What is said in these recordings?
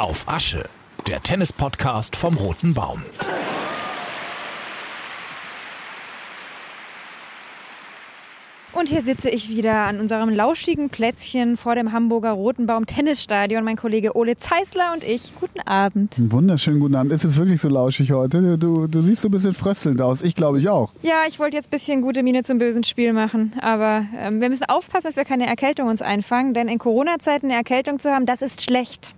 Auf Asche, der Tennis-Podcast vom Roten Baum. Und hier sitze ich wieder an unserem lauschigen Plätzchen vor dem Hamburger Roten Baum Tennisstadion. Mein Kollege Ole Zeisler und ich. Guten Abend. Wunderschönen guten Abend. Ist es wirklich so lauschig heute? Du, du siehst so ein bisschen fröstelnd aus. Ich glaube, ich auch. Ja, ich wollte jetzt ein bisschen gute Miene zum bösen Spiel machen. Aber ähm, wir müssen aufpassen, dass wir keine Erkältung uns einfangen. Denn in Corona-Zeiten eine Erkältung zu haben, das ist schlecht.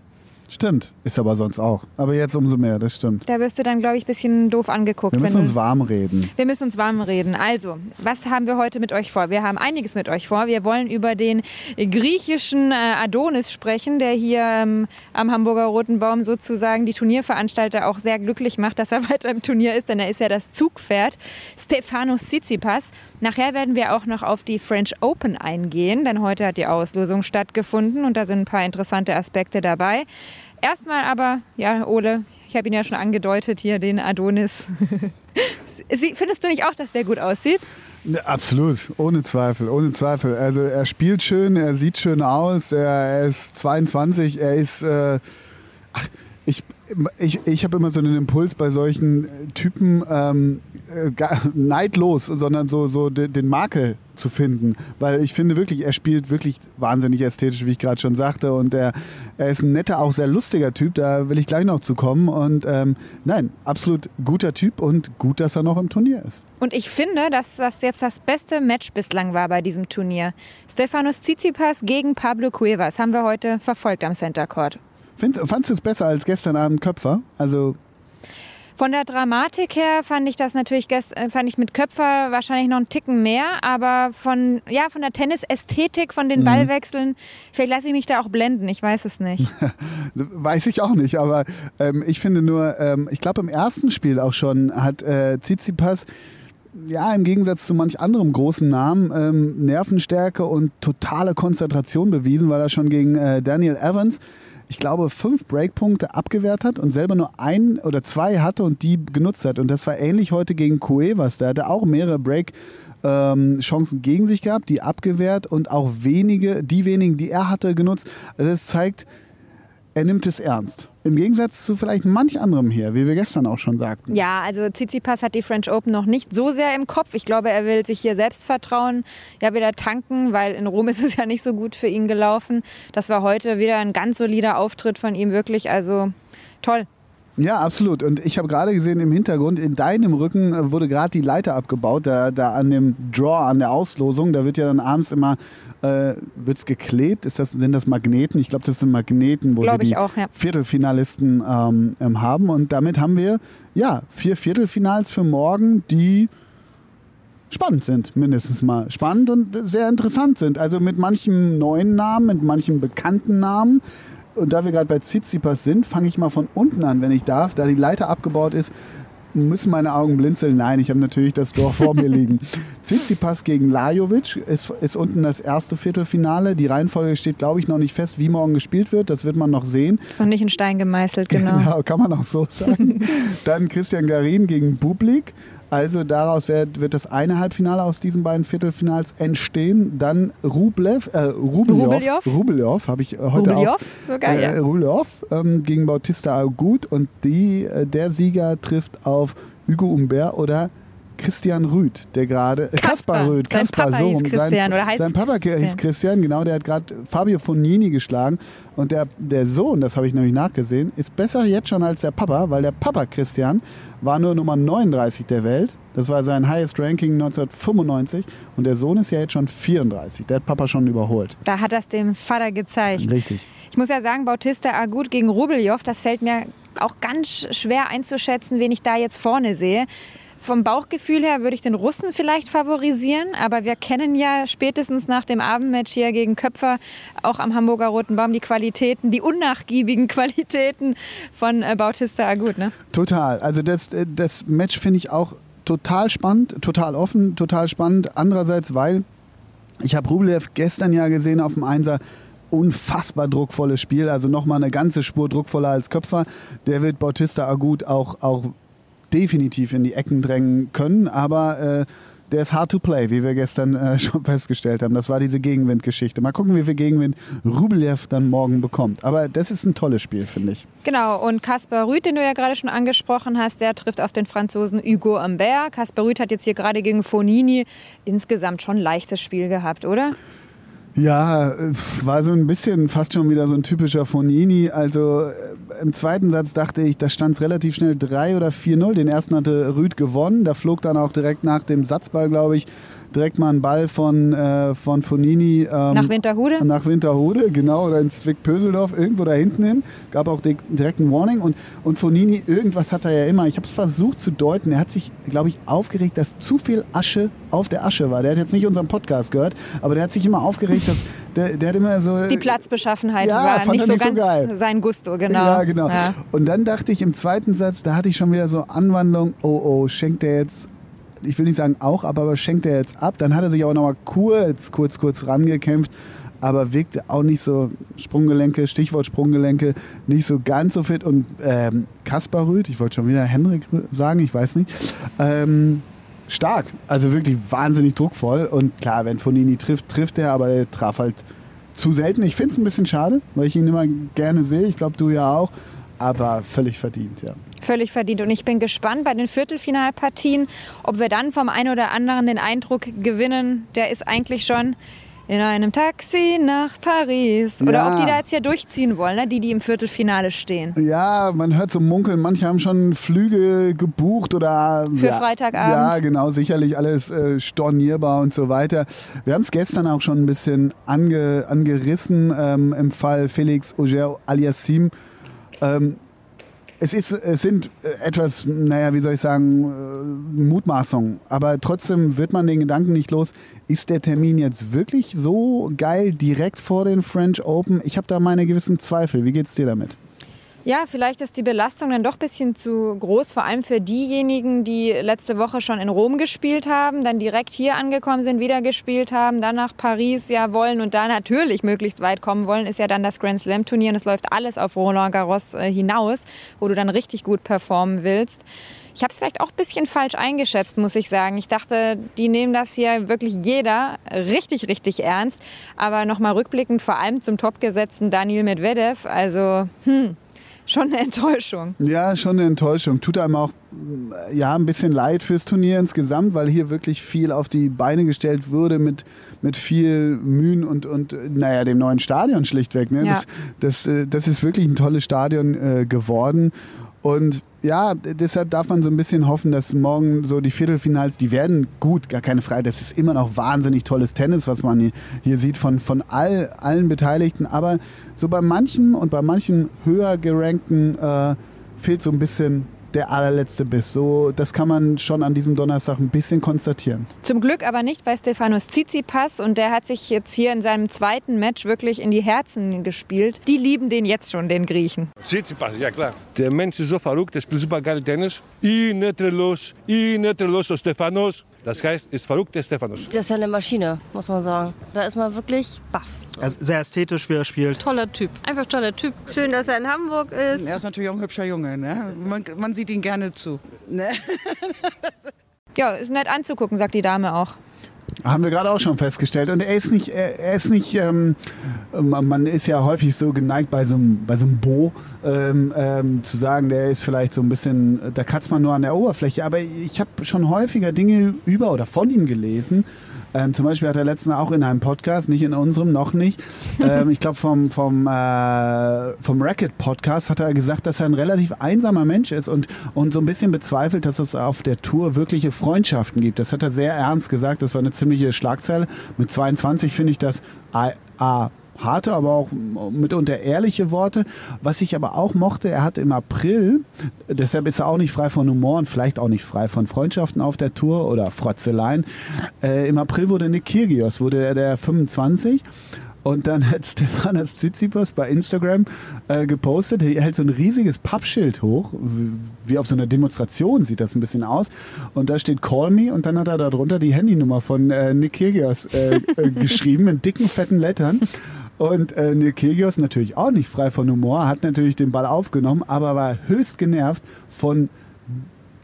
Stimmt, ist aber sonst auch. Aber jetzt umso mehr, das stimmt. Da wirst du dann, glaube ich, ein bisschen doof angeguckt. Wir müssen uns warm reden. Wir müssen uns warm reden. Also, was haben wir heute mit euch vor? Wir haben einiges mit euch vor. Wir wollen über den griechischen äh, Adonis sprechen, der hier ähm, am Hamburger Roten Baum sozusagen die Turnierveranstalter auch sehr glücklich macht, dass er weiter im Turnier ist, denn er ist ja das Zugpferd. Stefanos Tsitsipas. Nachher werden wir auch noch auf die French Open eingehen, denn heute hat die Auslosung stattgefunden und da sind ein paar interessante Aspekte dabei. Erstmal aber, ja, Ole, ich habe ihn ja schon angedeutet hier, den Adonis. Findest du nicht auch, dass der gut aussieht? Ja, absolut, ohne Zweifel, ohne Zweifel. Also er spielt schön, er sieht schön aus, er, er ist 22, er ist... Äh, ach, ich, ich, ich habe immer so einen Impuls bei solchen Typen, ähm, äh, neidlos, sondern so, so den, den Makel zu finden. Weil ich finde wirklich, er spielt wirklich wahnsinnig ästhetisch, wie ich gerade schon sagte. Und er, er ist ein netter, auch sehr lustiger Typ, da will ich gleich noch zu kommen. Und ähm, nein, absolut guter Typ und gut, dass er noch im Turnier ist. Und ich finde, dass das jetzt das beste Match bislang war bei diesem Turnier. Stefanos Tsitsipas gegen Pablo Cuevas haben wir heute verfolgt am Center Court. Find, fandst du es besser als gestern Abend Köpfer? Also Von der Dramatik her fand ich das natürlich äh, fand ich mit Köpfer wahrscheinlich noch einen Ticken mehr, aber von ja von der Tennisästhetik, von den Ballwechseln, vielleicht lasse ich mich da auch blenden, ich weiß es nicht. Weiß ich auch nicht, aber ähm, ich finde nur, ähm, ich glaube im ersten Spiel auch schon hat äh, Tsitsipas ja im Gegensatz zu manch anderem großen Namen ähm, Nervenstärke und totale Konzentration bewiesen, weil er schon gegen äh, Daniel Evans ich glaube, fünf Breakpunkte abgewehrt hat und selber nur ein oder zwei hatte und die genutzt hat. Und das war ähnlich heute gegen Cuevas. Der hatte auch mehrere Break, ähm, Chancen gegen sich gehabt, die abgewehrt und auch wenige, die wenigen, die er hatte, genutzt. Also es zeigt, er nimmt es ernst. Im Gegensatz zu vielleicht manch anderem hier, wie wir gestern auch schon sagten. Ja, also Tsitsipas hat die French Open noch nicht so sehr im Kopf. Ich glaube, er will sich hier Selbstvertrauen ja wieder tanken, weil in Rom ist es ja nicht so gut für ihn gelaufen. Das war heute wieder ein ganz solider Auftritt von ihm, wirklich. Also toll. Ja, absolut. Und ich habe gerade gesehen im Hintergrund, in deinem Rücken äh, wurde gerade die Leiter abgebaut, da, da an dem Draw, an der Auslosung. Da wird ja dann abends immer äh, wird's geklebt. Ist das, sind das Magneten? Ich glaube, das sind Magneten, wo Glaub sie die auch, ja. Viertelfinalisten ähm, ähm, haben. Und damit haben wir ja vier Viertelfinals für morgen, die spannend sind, mindestens mal. Spannend und sehr interessant sind. Also mit manchen neuen Namen, mit manchen bekannten Namen. Und da wir gerade bei Tsitsipas sind, fange ich mal von unten an, wenn ich darf. Da die Leiter abgebaut ist, müssen meine Augen blinzeln. Nein, ich habe natürlich das Tor vor mir liegen. Tsitsipas gegen Lajovic ist, ist unten das erste Viertelfinale. Die Reihenfolge steht, glaube ich, noch nicht fest, wie morgen gespielt wird. Das wird man noch sehen. Ist noch nicht in Stein gemeißelt, genau. kann man auch so sagen. Dann Christian Garin gegen Bublik. Also daraus wird, wird das eine Halbfinale aus diesen beiden Viertelfinals entstehen. Dann Rublev, äh, Rubeljov? Rubeljov habe ich äh, heute Rubeljov? auch. Sogar, ja. Äh, Rubeljov ähm, gegen Bautista Agut und die, äh, der Sieger trifft auf Hugo Humbert oder Christian Rüth, der gerade äh, Kaspar. Rüth, Sein Kaspar Papa so hieß. Christian sein, oder heißt sein Papa hieß Christian. Christian, genau, der hat gerade Fabio Fognini geschlagen und der, der Sohn, das habe ich nämlich nachgesehen, ist besser jetzt schon als der Papa, weil der Papa Christian war nur Nummer 39 der Welt. Das war sein Highest Ranking 1995 und der Sohn ist ja jetzt schon 34. Der hat Papa schon überholt. Da hat das dem Vater gezeigt. Richtig. Ich muss ja sagen, Bautista Agut gegen Rubeljov, das fällt mir auch ganz schwer einzuschätzen, wen ich da jetzt vorne sehe. Vom Bauchgefühl her würde ich den Russen vielleicht favorisieren, aber wir kennen ja spätestens nach dem Abendmatch hier gegen Köpfer auch am Hamburger Roten Baum die Qualitäten, die unnachgiebigen Qualitäten von äh, Bautista Agut. Ne? Total. Also das, äh, das Match finde ich auch total spannend, total offen, total spannend. Andererseits, weil ich habe Rublev gestern ja gesehen auf dem Einser. Unfassbar druckvolles Spiel, also nochmal eine ganze Spur druckvoller als Köpfer. Der wird Bautista Agut auch, auch definitiv in die Ecken drängen können, aber äh, der ist hard to play, wie wir gestern äh, schon festgestellt haben. Das war diese Gegenwindgeschichte. Mal gucken, wie viel Gegenwind Rublev dann morgen bekommt. Aber das ist ein tolles Spiel, finde ich. Genau, und Kaspar Rüth, den du ja gerade schon angesprochen hast, der trifft auf den Franzosen Hugo Humbert. Kaspar Rüth hat jetzt hier gerade gegen Fonini insgesamt schon ein leichtes Spiel gehabt, oder? Ja, war so ein bisschen fast schon wieder so ein typischer Fonini. Also äh, im zweiten Satz dachte ich, da stand es relativ schnell 3 oder 4-0. Den ersten hatte Rüd gewonnen. Da flog dann auch direkt nach dem Satzball, glaube ich, direkt mal ein Ball von, äh, von Fonini. Ähm, nach Winterhude? Nach Winterhude, genau, oder in Zwick-Pöseldorf, irgendwo da hinten hin. Gab auch direkt ein Warning. Und, und Fonini, irgendwas hat er ja immer. Ich habe es versucht zu deuten. Er hat sich, glaube ich, aufgeregt, dass zu viel Asche auf der Asche war. Der hat jetzt nicht unseren Podcast gehört, aber der hat sich immer aufgeregt, dass der, der hat immer so. Die Platzbeschaffenheit ja, war nicht so nicht ganz so sein Gusto, genau. Ja, genau. Ja. Und dann dachte ich im zweiten Satz, da hatte ich schon wieder so Anwandlung, oh oh, schenkt der jetzt ich will nicht sagen auch ab, aber schenkt er jetzt ab. Dann hat er sich aber nochmal kurz, kurz, kurz rangekämpft, aber wirkte auch nicht so Sprunggelenke, Stichwort Sprunggelenke, nicht so ganz so fit. Und ähm, Kaspar Rüth, ich wollte schon wieder Henrik sagen, ich weiß nicht, ähm, stark. Also wirklich wahnsinnig druckvoll. Und klar, wenn Fonini trifft, trifft er, aber er traf halt zu selten. Ich finde es ein bisschen schade, weil ich ihn immer gerne sehe. Ich glaube, du ja auch. Aber völlig verdient, ja völlig verdient. Und ich bin gespannt bei den Viertelfinalpartien, ob wir dann vom einen oder anderen den Eindruck gewinnen, der ist eigentlich schon in einem Taxi nach Paris. Oder ja. ob die da jetzt hier durchziehen wollen, ne? die, die im Viertelfinale stehen. Ja, man hört so munkeln. Manche haben schon Flüge gebucht oder. Für ja, Freitagabend. Ja, genau, sicherlich alles äh, stornierbar und so weiter. Wir haben es gestern auch schon ein bisschen ange, angerissen ähm, im Fall Felix Auger aliassim. Ähm, es, ist, es sind äh, etwas, naja, wie soll ich sagen, äh, Mutmaßungen. Aber trotzdem wird man den Gedanken nicht los, ist der Termin jetzt wirklich so geil direkt vor den French Open? Ich habe da meine gewissen Zweifel. Wie geht es dir damit? Ja, vielleicht ist die Belastung dann doch ein bisschen zu groß, vor allem für diejenigen, die letzte Woche schon in Rom gespielt haben, dann direkt hier angekommen sind, wieder gespielt haben, dann nach Paris ja wollen und da natürlich möglichst weit kommen wollen, ist ja dann das Grand Slam Turnier und es läuft alles auf Roland Garros äh, hinaus, wo du dann richtig gut performen willst. Ich habe es vielleicht auch ein bisschen falsch eingeschätzt, muss ich sagen. Ich dachte, die nehmen das hier wirklich jeder richtig, richtig ernst. Aber nochmal rückblickend, vor allem zum topgesetzten Daniel Medvedev, also hm, schon eine Enttäuschung. Ja, schon eine Enttäuschung. Tut einem auch ja, ein bisschen leid fürs Turnier insgesamt, weil hier wirklich viel auf die Beine gestellt wurde mit, mit viel Mühen und, und naja, dem neuen Stadion schlichtweg. Ne? Ja. Das, das, äh, das ist wirklich ein tolles Stadion äh, geworden. Und ja, deshalb darf man so ein bisschen hoffen, dass morgen so die Viertelfinals, die werden gut, gar keine Frage. Das ist immer noch wahnsinnig tolles Tennis, was man hier, sieht von, von all, allen Beteiligten. Aber so bei manchen und bei manchen höher gerankten äh, fehlt so ein bisschen der allerletzte Biss. So, das kann man schon an diesem Donnerstag ein bisschen konstatieren. Zum Glück aber nicht bei Stefanos Tsitsipas und der hat sich jetzt hier in seinem zweiten Match wirklich in die Herzen gespielt. Die lieben den jetzt schon, den Griechen. Tsitsipas, ja klar. Der Mensch ist so verrückt, der spielt super geil Tennis. I netrelos, i netrelos, Stefanos. Das heißt, ist verrückt der Stefanos. Das ist ja eine Maschine, muss man sagen. Da ist man wirklich baff. Er ist sehr ästhetisch, wie er spielt. Toller Typ, einfach toller Typ. Schön, dass er in Hamburg ist. Er ist natürlich auch ein hübscher Junge. Ne? Man, man sieht ihn gerne zu. Ne? ja, ist nett anzugucken, sagt die Dame auch. Haben wir gerade auch schon festgestellt. Und er ist nicht, er ist nicht, ähm, man ist ja häufig so geneigt bei so einem, bei so einem Bo ähm, ähm, zu sagen, der ist vielleicht so ein bisschen, da kratzt man nur an der Oberfläche. Aber ich habe schon häufiger Dinge über oder von ihm gelesen, ähm, zum Beispiel hat er letztens auch in einem Podcast, nicht in unserem, noch nicht, ähm, ich glaube vom, vom, äh, vom Racket-Podcast hat er gesagt, dass er ein relativ einsamer Mensch ist und, und so ein bisschen bezweifelt, dass es auf der Tour wirkliche Freundschaften gibt. Das hat er sehr ernst gesagt. Das war eine ziemliche Schlagzeile. Mit 22 finde ich das A, A harte, aber auch mitunter ehrliche Worte. Was ich aber auch mochte, er hat im April, deshalb ist er auch nicht frei von Humor und vielleicht auch nicht frei von Freundschaften auf der Tour oder Frotzeleien. Äh, Im April wurde Nick Kyrgios, wurde er der 25 und dann hat Stefanas Tsitsipas bei Instagram äh, gepostet, er hält so ein riesiges Pappschild hoch, wie auf so einer Demonstration sieht das ein bisschen aus. Und da steht Call Me und dann hat er darunter die Handynummer von äh, Nick Kyrgios äh, äh geschrieben in dicken, fetten Lettern. Und äh, Nikegios natürlich auch nicht frei von Humor, hat natürlich den Ball aufgenommen, aber war höchst genervt von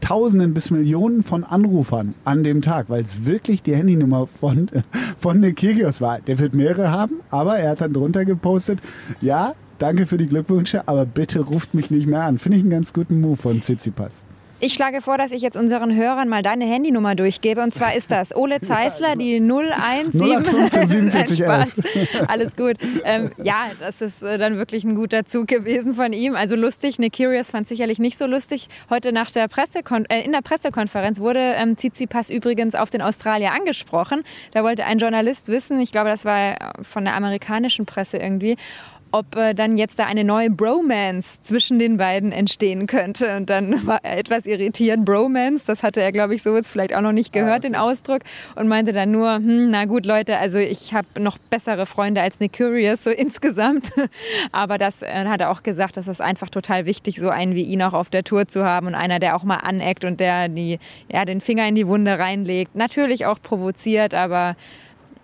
Tausenden bis Millionen von Anrufern an dem Tag, weil es wirklich die Handynummer von, von Nick war. Der wird mehrere haben, aber er hat dann drunter gepostet, ja, danke für die Glückwünsche, aber bitte ruft mich nicht mehr an. Finde ich einen ganz guten Move von Tsitsipas. Ich schlage vor, dass ich jetzt unseren Hörern mal deine Handynummer durchgebe. Und zwar ist das Ole Zeisler, die 017. 0815 47 Nein, Spaß. Alles gut. Ähm, ja, das ist äh, dann wirklich ein guter Zug gewesen von ihm. Also lustig. Nick Curious fand sicherlich nicht so lustig. Heute nach der Pressekon äh, in der Pressekonferenz wurde ähm, Tsitsipas übrigens auf den Australier angesprochen. Da wollte ein Journalist wissen, ich glaube, das war von der amerikanischen Presse irgendwie, ob äh, dann jetzt da eine neue Bromance zwischen den beiden entstehen könnte. Und dann war er etwas irritiert. Bromance, das hatte er, glaube ich, so jetzt vielleicht auch noch nicht gehört, den Ausdruck. Und meinte dann nur, hm, na gut, Leute, also ich habe noch bessere Freunde als Nick Curious, so insgesamt. Aber das äh, hat er auch gesagt, das ist einfach total wichtig, so einen wie ihn auch auf der Tour zu haben und einer, der auch mal aneckt und der die, ja, den Finger in die Wunde reinlegt. Natürlich auch provoziert, aber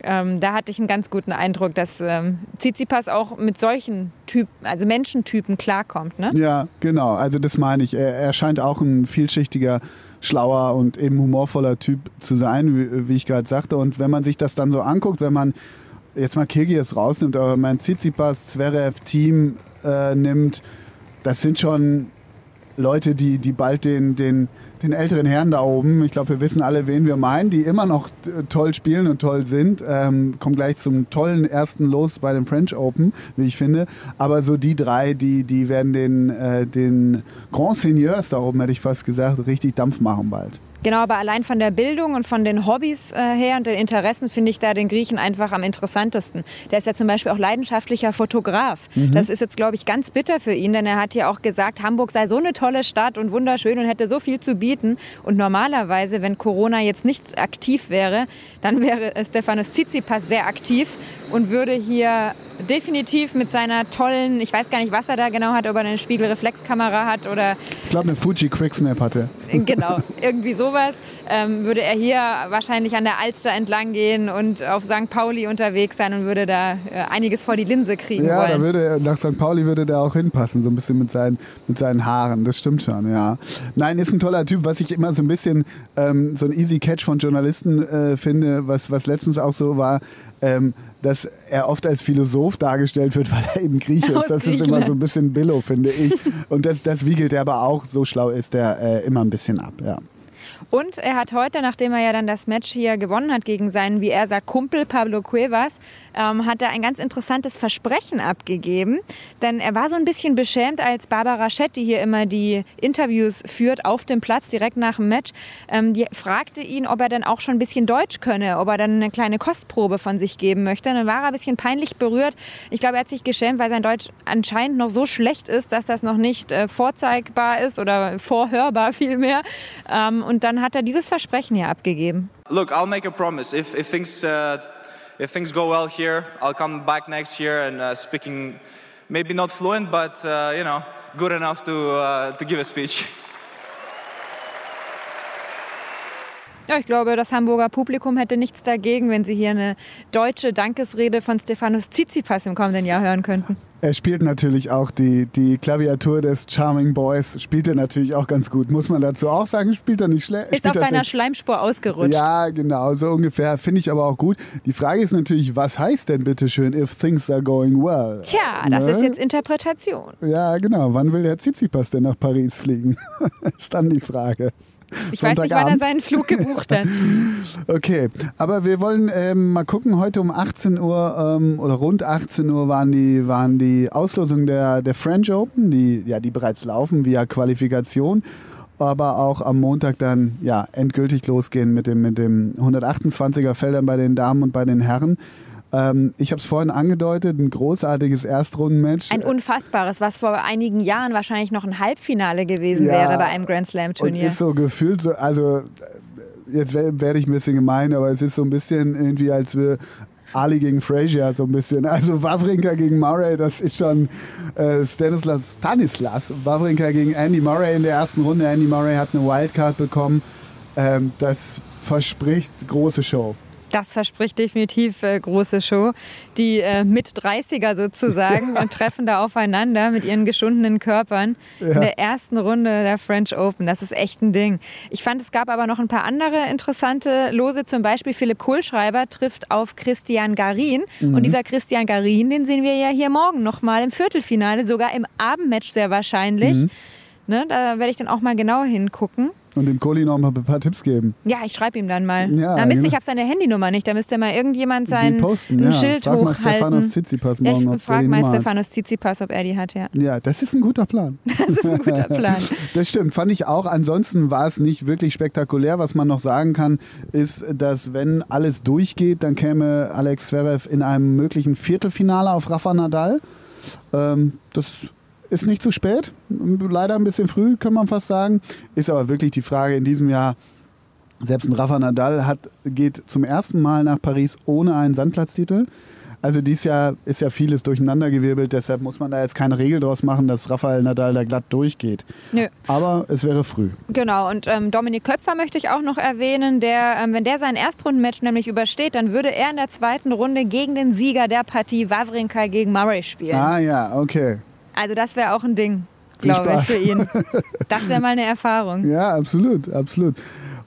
ähm, da hatte ich einen ganz guten Eindruck, dass ähm, Tsitsipas auch mit solchen Typen, also Menschentypen klarkommt. Ne? Ja, genau. Also das meine ich. Er, er scheint auch ein vielschichtiger, schlauer und eben humorvoller Typ zu sein, wie, wie ich gerade sagte. Und wenn man sich das dann so anguckt, wenn man jetzt mal Kirgis rausnimmt, aber mein Tsitsipas, Zverev Team äh, nimmt, das sind schon Leute, die, die bald den, den, den älteren Herren da oben, ich glaube, wir wissen alle, wen wir meinen, die immer noch äh, toll spielen und toll sind. Ähm, kommen gleich zum tollen ersten Los bei dem French Open, wie ich finde. Aber so die drei, die, die werden den, äh, den Grand Seigneurs da oben, hätte ich fast gesagt, richtig Dampf machen bald. Genau, aber allein von der Bildung und von den Hobbys äh, her und den Interessen finde ich da den Griechen einfach am interessantesten. Der ist ja zum Beispiel auch leidenschaftlicher Fotograf. Mhm. Das ist jetzt, glaube ich, ganz bitter für ihn, denn er hat ja auch gesagt, Hamburg sei so eine tolle Stadt und wunderschön und hätte so viel zu bieten. Und normalerweise, wenn Corona jetzt nicht aktiv wäre, dann wäre Stefanos Tsitsipas sehr aktiv und würde hier definitiv mit seiner tollen, ich weiß gar nicht, was er da genau hat, ob er eine Spiegelreflexkamera hat oder... Ich glaube, eine Fuji Quicksnap hatte. Genau, irgendwie sowas. Ähm, würde er hier wahrscheinlich an der Alster entlang gehen und auf St. Pauli unterwegs sein und würde da äh, einiges vor die Linse kriegen ja, wollen. Ja, würde nach St. Pauli würde der auch hinpassen, so ein bisschen mit seinen, mit seinen Haaren. Das stimmt schon, ja. Nein, ist ein toller Typ, was ich immer so ein bisschen ähm, so ein easy Catch von Journalisten äh, finde, was, was letztens auch so war. Ähm, dass er oft als Philosoph dargestellt wird, weil er eben Grieche ist. Das ist immer so ein bisschen Billo, finde ich. Und das, das wiegelt er aber auch, so schlau ist er, äh, immer ein bisschen ab, ja. Und er hat heute, nachdem er ja dann das Match hier gewonnen hat gegen seinen, wie er sagt, Kumpel Pablo Cuevas, ähm, hat er ein ganz interessantes Versprechen abgegeben. Denn er war so ein bisschen beschämt, als Barbara Schett, die hier immer die Interviews führt, auf dem Platz direkt nach dem Match, ähm, die fragte ihn, ob er dann auch schon ein bisschen Deutsch könne, ob er dann eine kleine Kostprobe von sich geben möchte. Und dann war er ein bisschen peinlich berührt. Ich glaube, er hat sich geschämt, weil sein Deutsch anscheinend noch so schlecht ist, dass das noch nicht äh, vorzeigbar ist oder vorhörbar vielmehr. Ähm, und dann hat er dieses Versprechen hier abgegeben. Look, I'll make a promise. If, if things uh, if things go well here, I'll come back next year and uh, speaking maybe not fluent, but uh, you know, good enough to uh, to give a speech. Ja, ich glaube, das Hamburger Publikum hätte nichts dagegen, wenn sie hier eine deutsche Dankesrede von Stefanos Tsitsipas im kommenden Jahr hören könnten. Er spielt natürlich auch die, die Klaviatur des Charming Boys, spielt er natürlich auch ganz gut. Muss man dazu auch sagen, spielt er nicht schlecht. Ist auf seiner Schleimspur ausgerutscht. Ja, genau, so ungefähr. Finde ich aber auch gut. Die Frage ist natürlich, was heißt denn bitte schön, if things are going well? Tja, das ne? ist jetzt Interpretation. Ja, genau. Wann will der Tsitsipas denn nach Paris fliegen? ist dann die Frage. Ich weiß nicht, wann er seinen Flug gebucht hat. okay, aber wir wollen ähm, mal gucken. Heute um 18 Uhr ähm, oder rund 18 Uhr waren die, waren die Auslosungen der, der French Open, die, ja, die bereits laufen via Qualifikation. Aber auch am Montag dann ja, endgültig losgehen mit dem, mit dem 128er Feldern bei den Damen und bei den Herren. Ähm, ich habe es vorhin angedeutet, ein großartiges Erstrundenmatch. Ein unfassbares, was vor einigen Jahren wahrscheinlich noch ein Halbfinale gewesen ja, wäre bei einem Grand Slam Turnier. Und ist so gefühlt so, also jetzt werde ich ein bisschen gemein, aber es ist so ein bisschen irgendwie, als wir Ali gegen Frazier so ein bisschen. Also Wawrinka gegen Murray, das ist schon äh, Stanislas, Stanislas Wawrinka gegen Andy Murray in der ersten Runde. Andy Murray hat eine Wildcard bekommen. Ähm, das verspricht große Show. Das verspricht definitiv äh, große Show. Die äh, Mit-30er sozusagen äh, treffen da aufeinander mit ihren geschundenen Körpern in der ersten Runde der French Open. Das ist echt ein Ding. Ich fand, es gab aber noch ein paar andere interessante Lose. Zum Beispiel Philipp Kohlschreiber trifft auf Christian Garin. Mhm. Und dieser Christian Garin, den sehen wir ja hier morgen nochmal im Viertelfinale, sogar im Abendmatch sehr wahrscheinlich. Mhm. Ne, da werde ich dann auch mal genauer hingucken. Und dem Kohli noch mal ein paar Tipps geben. Ja, ich schreibe ihm dann mal. Ja, Na, Mist, genau. ich habe seine Handynummer nicht. Da müsste mal irgendjemand sein posten, ein ja. Schild Frag mal hochhalten. Stefanos Tsitsipas ja, morgen, ob ich die mal. Stefanos Tsitsipas, ob er die hat, ja. Ja, das ist ein guter Plan. Das ist ein guter Plan. Das stimmt, fand ich auch. Ansonsten war es nicht wirklich spektakulär. Was man noch sagen kann, ist, dass wenn alles durchgeht, dann käme Alex Zverev in einem möglichen Viertelfinale auf Rafa Nadal. Ähm, das ist nicht zu spät, leider ein bisschen früh, kann man fast sagen. Ist aber wirklich die Frage in diesem Jahr. Selbst ein Rafa Nadal hat, geht zum ersten Mal nach Paris ohne einen Sandplatztitel. Also dieses Jahr ist ja vieles durcheinandergewirbelt, deshalb muss man da jetzt keine Regel draus machen, dass Rafael Nadal da glatt durchgeht. Nö. Aber es wäre früh. Genau, und ähm, Dominik Köpfer möchte ich auch noch erwähnen, der, ähm, wenn der sein Erstrundenmatch nämlich übersteht, dann würde er in der zweiten Runde gegen den Sieger der Partie Wawrinka gegen Murray spielen. Ah ja, okay. Also das wäre auch ein Ding, glaube ich, für ihn. Das wäre mal eine Erfahrung. Ja, absolut, absolut.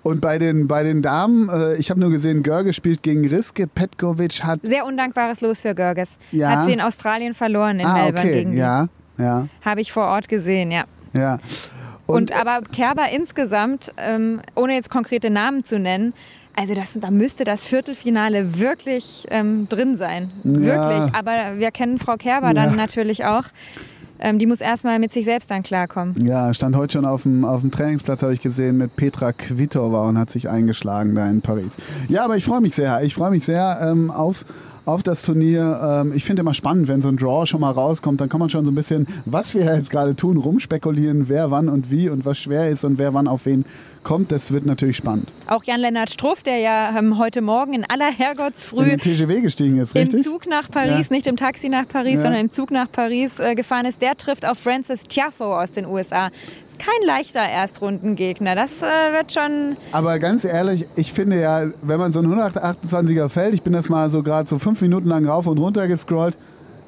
Und bei den, bei den Damen, äh, ich habe nur gesehen, Görge spielt gegen Riske, Petkovic hat... Sehr undankbares Los für Görges. Ja. Hat sie in Australien verloren in ah, Melbourne okay, gegen ja, ja, Habe ich vor Ort gesehen, ja. ja. Und, aber Kerber insgesamt, ähm, ohne jetzt konkrete Namen zu nennen, also das, da müsste das Viertelfinale wirklich ähm, drin sein. Ja. Wirklich. Aber wir kennen Frau Kerber dann Ja. natürlich auch. Ähm, die muss erstmal mit sich selbst dann klarkommen. Ja, stand heute schon auf dem, auf dem Trainingsplatz, habe ich gesehen, mit Petra Kvitova und hat sich eingeschlagen da in Paris. Ja, aber ich freue mich sehr. Ich freue mich sehr ähm, auf, auf das Turnier. Ähm, ich finde immer spannend, wenn so ein Draw schon mal rauskommt, dann kann man schon so ein bisschen, was wir jetzt gerade tun, rumspekulieren, wer wann und wie und was schwer ist und wer wann auf wen kommt. Das wird natürlich spannend. Auch Jan-Lennart Struff, der ja ähm, heute Morgen in aller In Herrgottsfrüh den TGW gestiegen ist, im richtig? Zug nach Paris, Ja. nicht im Taxi nach Paris, Ja. sondern im Zug nach Paris äh, gefahren ist, der trifft auf Francis Tiafoe aus den USA. Ist kein leichter Erstrundengegner. Das äh, wird schon Aber ganz ehrlich, ich finde ja, wenn man so einen 128er fällt, ich bin das mal so gerade so fünf Minuten lang rauf und runter gescrollt,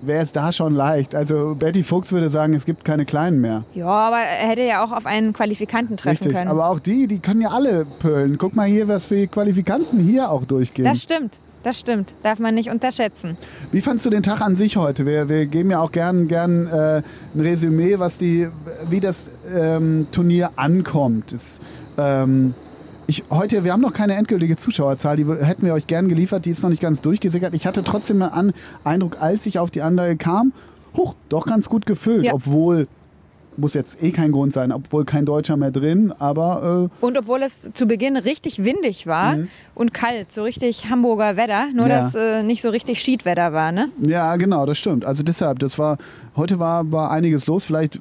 wäre es da schon leicht. Also Betty Fuchs würde sagen, es gibt keine Kleinen mehr. Ja, aber er hätte ja auch auf einen Qualifikanten treffen Richtig. können. Aber auch die, die können ja alle pölen. Guck mal hier, was für Qualifikanten hier auch durchgehen. das stimmt, das stimmt. Darf man nicht unterschätzen. Wie fandst du den Tag an sich heute? Wir, wir geben ja auch gern, gern äh, ein Resümee, was die, wie das ähm, Turnier ankommt. Es, ähm, ich, heute, wir haben noch keine endgültige Zuschauerzahl, die hätten wir euch gern geliefert, die ist noch nicht ganz durchgesickert. Ich hatte trotzdem An Eindruck, als ich auf die andere kam, huch, doch ganz gut gefüllt, Ja. obwohl, muss jetzt eh kein Grund sein, obwohl kein Deutscher mehr drin, aber äh, Und obwohl es zu Beginn richtig windig war und kalt, so richtig Hamburger Wetter, nur Mhm. Ja. dass äh, nicht so richtig Schiedwetter war, ne? Ja, genau, das stimmt. Also deshalb, das war, heute war, war einiges los. Vielleicht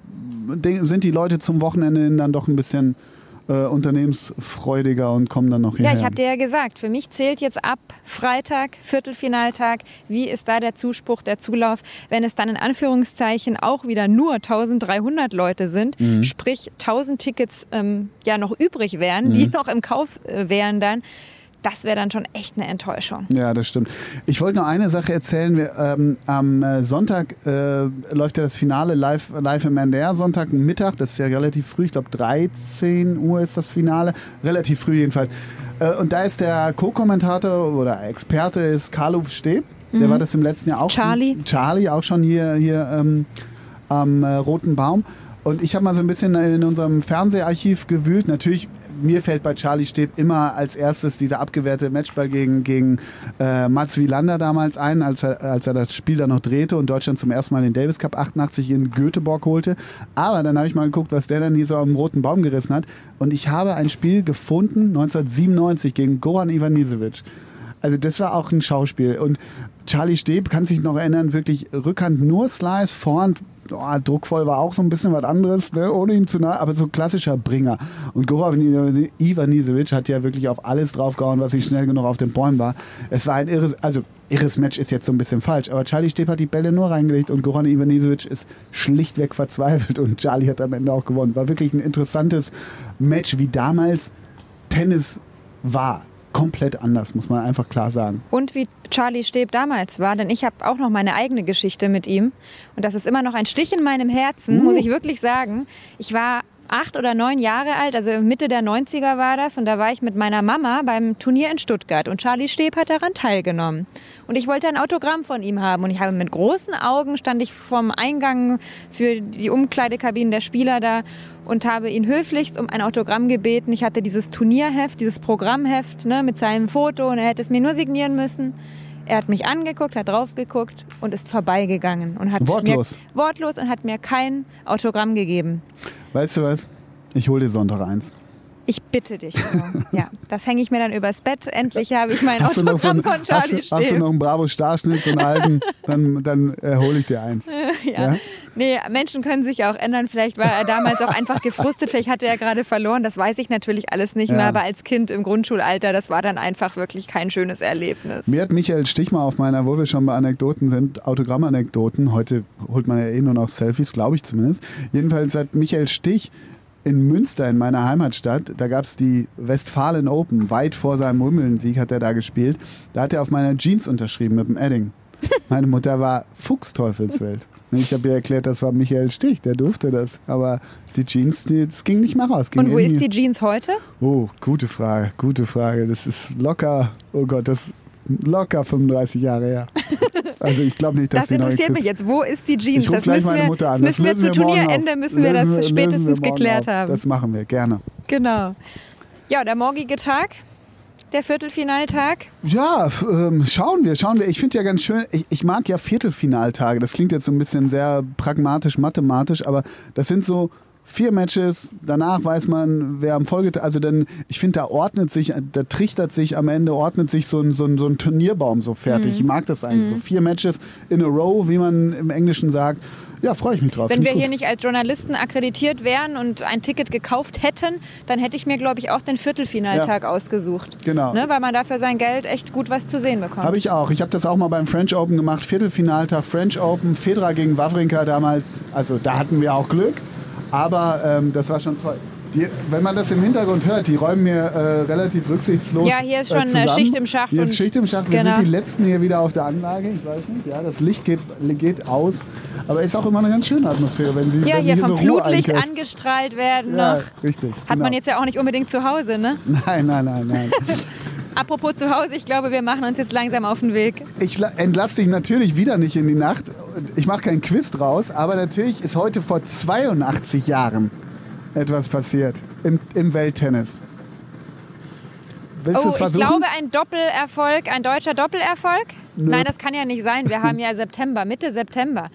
de- sind die Leute zum Wochenende dann doch ein bisschen äh, unternehmensfreudiger und kommen dann noch hierher. Ja, ich habe dir ja gesagt, für mich zählt jetzt ab Freitag, Viertelfinaltag, wie ist da der Zuspruch, der Zulauf, wenn es dann in Anführungszeichen auch wieder nur 1300 Leute sind, Mhm. sprich 1000 Tickets ähm, ja noch übrig wären, die Mhm. noch im Kauf äh, wären dann, das wäre dann schon echt eine Enttäuschung. Ja, das stimmt. Ich wollte noch eine Sache erzählen. Wir, ähm, am äh, Sonntag äh, läuft ja das Finale live, live im NDR, Sonntag Mittag. Das ist ja relativ früh. Ich glaube, 13 Uhr ist das Finale. Relativ früh jedenfalls. Äh, und da ist der Co-Kommentator oder Experte ist Carlo Steb. Der Mhm. war das im letzten Jahr auch. Charlie. Charlie auch schon hier, hier ähm, am äh, Roten Baum. Und ich habe mal so ein bisschen in unserem Fernseharchiv gewühlt. Natürlich, mir fällt bei Charlie Steb immer als erstes dieser abgewehrte Matchball gegen, gegen äh, Mats Wielander damals ein, als er, als er das Spiel dann noch drehte und Deutschland zum ersten Mal den Davis Cup 88 in Göteborg holte. Aber dann habe ich mal geguckt, was der dann hier so am roten Baum gerissen hat. Und ich habe ein Spiel gefunden, 1997 gegen Goran Ivanisevic. Also das war auch ein Schauspiel. Und Charlie Steb kann sich noch erinnern, wirklich Rückhand nur Slice, Vorhand oh, druckvoll war auch so ein bisschen was anderes, ne? ohne ihm zu nahe, aber so klassischer Bringer. Und Goran Ivanisevic hat ja wirklich auf alles draufgehauen, was nicht schnell genug auf den Bäumen war. Es war ein irres, also irres Match ist jetzt so ein bisschen falsch, aber Charlie Steb hat die Bälle nur reingelegt und Goran Ivanisevic ist schlichtweg verzweifelt und Charlie hat am Ende auch gewonnen. War wirklich ein interessantes Match, wie damals Tennis war. Komplett anders, muss man einfach klar sagen. Und wie Charlie Steb damals war, denn ich habe auch noch meine eigene Geschichte mit ihm. Und das ist immer noch ein Stich in meinem Herzen, Uh. muss ich wirklich sagen. Ich war acht oder neun Jahre alt, also Mitte der 90er war das. Und da war ich mit meiner Mama beim Turnier in Stuttgart. Und Charlie Steb hat daran teilgenommen. Und ich wollte ein Autogramm von ihm haben. Und ich habe mit großen Augen, stand ich vom Eingang für die Umkleidekabinen der Spieler da und habe ihn höflichst um ein Autogramm gebeten. Ich hatte dieses Turnierheft, dieses Programmheft ne, mit seinem Foto und er hätte es mir nur signieren müssen. Er hat mich angeguckt, hat drauf geguckt und ist vorbeigegangen und hat Wortlos. mir wortlos und hat mir kein Autogramm gegeben. Weißt du was? Ich hole dir Sonntag eins. Ich bitte dich. Udo. ja, das hänge ich mir dann übers Bett. Endlich habe ich mein Hast du noch so Autogramm einen, von hast, du, Charlie hast du Steb. noch einen Bravo-Starschnitt, so einen alten, dann, dann äh, hole ich dir eins. Ja. Ja? Nee, Menschen können sich auch ändern. Vielleicht war er damals auch einfach gefrustet. Vielleicht hatte er gerade verloren. Das weiß ich natürlich alles nicht Ja. mehr. Aber als Kind im Grundschulalter, das war dann einfach wirklich kein schönes Erlebnis. Mir hat Michael Stich mal auf meiner, wo wir schon bei Anekdoten sind, Autogrammanekdoten, heute holt man ja eh nur noch Selfies, glaube ich zumindest. Jedenfalls hat Michael Stich in Münster, in meiner Heimatstadt, da gab es die Westfalen Open, weit vor seinem Wimbledon-Sieg hat er da gespielt. Da hat er auf meiner Jeans unterschrieben mit dem Edding. Meine Mutter war Fuchsteufelswild. Ich habe ihr erklärt, das war Michael Stich, der durfte das. Aber die Jeans, die, das ging nicht mehr raus. Und wo in ist die Jeans heute? Oh, gute Frage, gute Frage. Das ist locker, oh Gott, das ist locker 35 Jahre her. Also ich glaube nicht, dass Das die interessiert mich jetzt. Wo ist die Jeans? Ich das gleich müssen meine wir, Mutter an. das müssen wir zu Turnierende müssen wir das spätestens geklärt auf. haben. Das machen wir, gerne. Genau. Ja, der morgige Tag, der Viertelfinaltag. Ja, ähm, schauen wir, schauen wir. Ich finde ja ganz schön, ich, ich mag ja Viertelfinaltage. Das klingt jetzt so ein bisschen sehr pragmatisch, mathematisch, aber das sind so vier Matches. Danach weiß man, wer am Folgetag, also dann, ich finde, da ordnet sich, da trichtert sich am Ende, ordnet sich so ein, so ein, so ein Turnierbaum so fertig. Ich mag das eigentlich. So vier Matches in a row, wie man im Englischen sagt. Ja, freue ich mich drauf. Wenn wir gut. hier nicht als Journalisten akkreditiert wären und ein Ticket gekauft hätten, dann hätte ich mir, glaube ich, auch den Viertelfinaltag ausgesucht. Genau. Ne, weil man dafür sein Geld echt gut was zu sehen bekommt. Habe ich auch. Ich habe das auch mal beim French Open gemacht. Viertelfinaltag French Open. Federer gegen Wawrinka damals. Also da hatten wir auch Glück. Aber ähm, das war schon toll. Die, wenn man das im Hintergrund hört, die räumen mir äh, relativ rücksichtslos. Ja, hier ist schon, äh, zusammen. Schicht im Schacht Hier ist Schicht im Schacht. Wir Genau. sind die Letzten hier wieder auf der Anlage. Ich weiß nicht. Ja, das Licht geht, geht aus. Aber ist auch immer eine ganz schöne Atmosphäre, wenn sie ja, wenn hier so vom Ruhe Flutlicht angestrahlt werden Ja, noch. richtig. Hat genau. man jetzt ja auch nicht unbedingt zu Hause, ne? Nein, nein, nein, nein. Apropos zu Hause, ich glaube, wir machen uns jetzt langsam auf den Weg. Ich la- entlasse dich natürlich wieder nicht in die Nacht. Ich mache keinen Quiz draus, aber natürlich ist heute vor 82 Jahren etwas passiert im, im Welttennis. Willst Oh, ich glaube, ein Doppelerfolg, ein deutscher Doppelerfolg? Nein, das kann ja nicht sein. Wir haben ja September, Mitte September.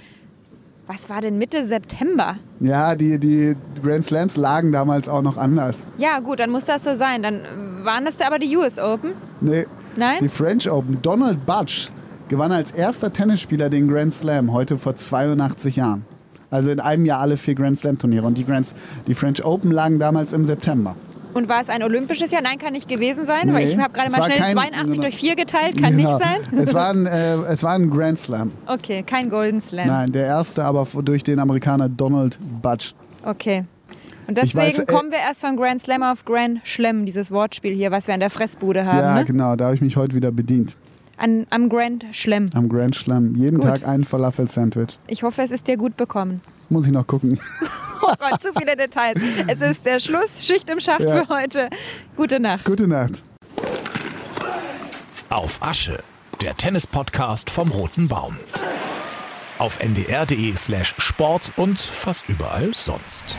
Was war denn Mitte September? ja, die, die Grand Slams lagen damals auch noch anders. Ja, gut, dann muss das so sein. Dann waren das aber die US Open? Nee, Nein? die French Open. Donald Budge gewann als erster Tennisspieler den Grand Slam heute vor 82 Jahren. Also in einem Jahr alle vier Grand Slam Turniere. Und die, Grand, die French Open lagen damals im September. Und war es ein olympisches Jahr? Nein, kann nicht gewesen sein, Nee, weil ich habe gerade mal schnell kein- 82 durch 4 geteilt. Kann Genau. nicht sein? Es war, ein, äh, es war ein Grand Slam. Okay, kein Golden Slam. Nein, der erste aber durch den Amerikaner Donald Budge. Okay. Und deswegen weiß, äh, kommen wir erst von Grand Slam auf Grand Schlemm, dieses Wortspiel hier, was wir an der Fressbude haben. ja, ne? genau, da habe ich mich heute wieder bedient. An, am Grand Schlemm. Am Grand Slam. Jeden Gut. Tag ein Falafel-Sandwich. Ich hoffe, es ist dir gut bekommen. Muss ich noch gucken. Oh Gott, zu viele Details. Es ist der Schluss, Schicht im Schacht Ja. für heute. Gute Nacht. Gute Nacht. Auf Asche, der Tennis-Podcast vom Roten Baum. Auf ndr.de slash Sport und fast überall sonst.